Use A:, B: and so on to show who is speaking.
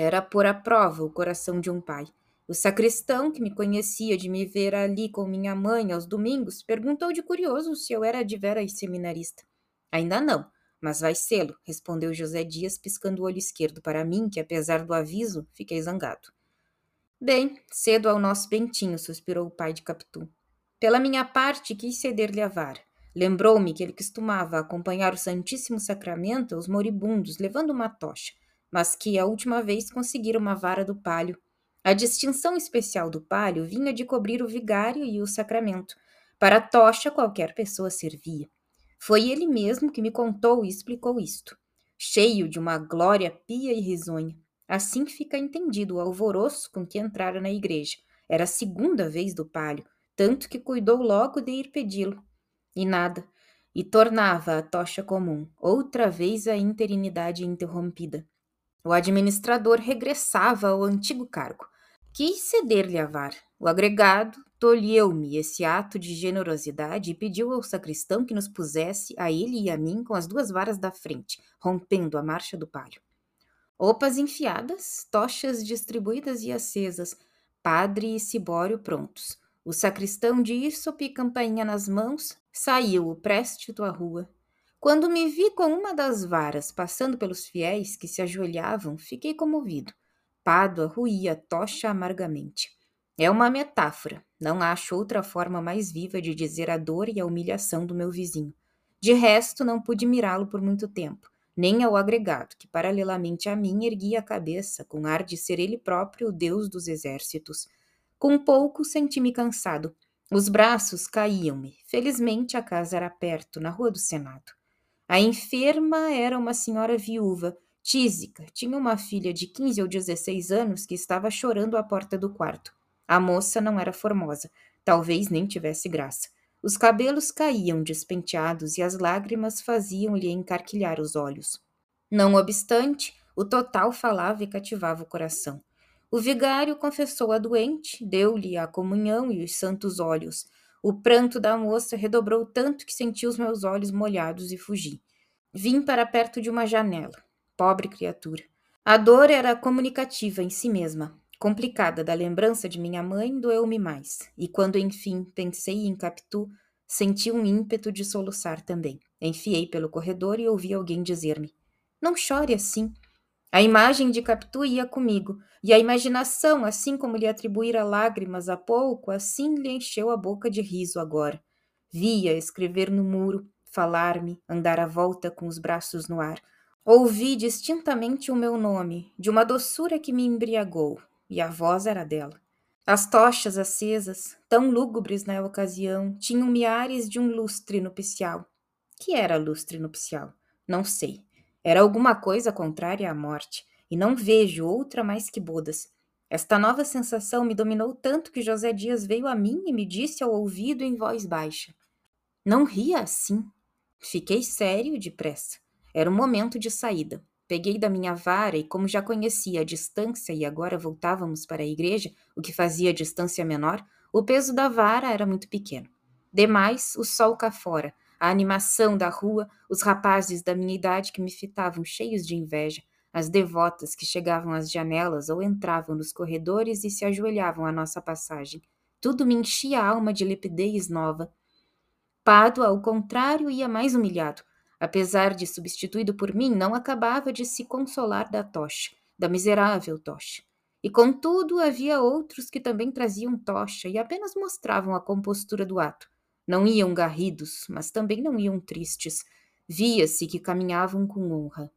A: Era pôr à prova o coração de um pai. O sacristão, que me conhecia de me ver ali com minha mãe aos domingos, perguntou de curioso se eu era de veras seminarista. Ainda não, mas vai sê-lo, respondeu José Dias, piscando o olho esquerdo para mim, que apesar do aviso, fiquei zangado. Bem, cedo ao nosso Bentinho, suspirou o pai de Capitu. Pela minha parte, quis ceder-lhe a vara. Lembrou-me que ele costumava acompanhar o Santíssimo Sacramento aos moribundos, levando uma tocha, mas que a última vez conseguira uma vara do palho a distinção especial do palio vinha de cobrir o vigário e o sacramento. Para a tocha, qualquer pessoa servia. Foi ele mesmo que me contou e explicou isto, cheio de uma glória pia e risonha. Assim fica entendido o alvoroço com que entrara na igreja. Era a segunda vez do palio, tanto que cuidou logo de ir pedi-lo. E nada. E tornava a tocha comum, outra vez a interinidade interrompida. O administrador regressava ao antigo cargo. Quis ceder-lhe a vara. O agregado tolheu-me esse ato de generosidade e pediu ao sacristão que nos pusesse, a ele e a mim, com as duas varas da frente, rompendo a marcha do palio. Opas enfiadas, tochas distribuídas e acesas, padre e cibório prontos. O sacristão de Ísope e campainha nas mãos, saiu o préstito à rua. Quando me vi com uma das varas passando pelos fiéis que se ajoelhavam, fiquei comovido. Pádua ruía tocha amargamente. É uma metáfora, não acho outra forma mais viva de dizer a dor e a humilhação do meu vizinho. De resto, não pude mirá-lo por muito tempo, nem ao agregado, que paralelamente a mim erguia a cabeça, com ar de ser ele próprio o deus dos exércitos. Com pouco senti-me cansado. Os braços caíam-me. Felizmente a casa era perto, na rua do Senado. A enferma era uma senhora viúva, Tísica tinha uma filha de 15 ou 16 anos que estava chorando à porta do quarto. A moça não era formosa, talvez nem tivesse graça. Os cabelos caíam despenteados e as lágrimas faziam-lhe encarquilhar os olhos. Não obstante, o total falava e cativava o coração. O vigário confessou a doente, deu-lhe a comunhão e os santos olhos. O pranto da moça redobrou tanto que senti os meus olhos molhados e fugi. Vim para perto de uma janela. Pobre criatura. A dor era comunicativa em si mesma. Complicada da lembrança de minha mãe, doeu-me mais. E quando enfim pensei em Capitu, senti um ímpeto de soluçar também. Enfiei pelo corredor e ouvi alguém dizer-me: Não chore assim. A imagem de Capitu ia comigo, e a imaginação, assim como lhe atribuíra lágrimas há pouco, assim lhe encheu a boca de riso agora. Via escrever no muro, falar-me, andar à volta com os braços no ar, Ouvi distintamente o meu nome, de uma doçura que me embriagou, e a voz era dela. As tochas acesas, tão lúgubres na ocasião, tinham miares de um lustre nupcial. Que era lustre nupcial? Não sei. Era alguma coisa contrária à morte, e não vejo outra mais que bodas. Esta nova sensação me dominou tanto que José Dias veio a mim e me disse ao ouvido em voz baixa: Não ria assim. Fiquei sério depressa. Era o momento de saída. Peguei da minha vara e, como já conhecia a distância e agora voltávamos para a igreja, o que fazia a distância menor, o peso da vara era muito pequeno. Demais, o sol cá fora, a animação da rua, os rapazes da minha idade que me fitavam cheios de inveja, as devotas que chegavam às janelas ou entravam nos corredores e se ajoelhavam à nossa passagem. Tudo me enchia a alma de lepidez nova. Pado, ao contrário, ia mais humilhado apesar de substituído por mim, não acabava de se consolar da tocha, da miserável tocha. E contudo havia outros que também traziam tocha e apenas mostravam a compostura do ato. Não iam garridos, mas também não iam tristes. Via-se que caminhavam com honra.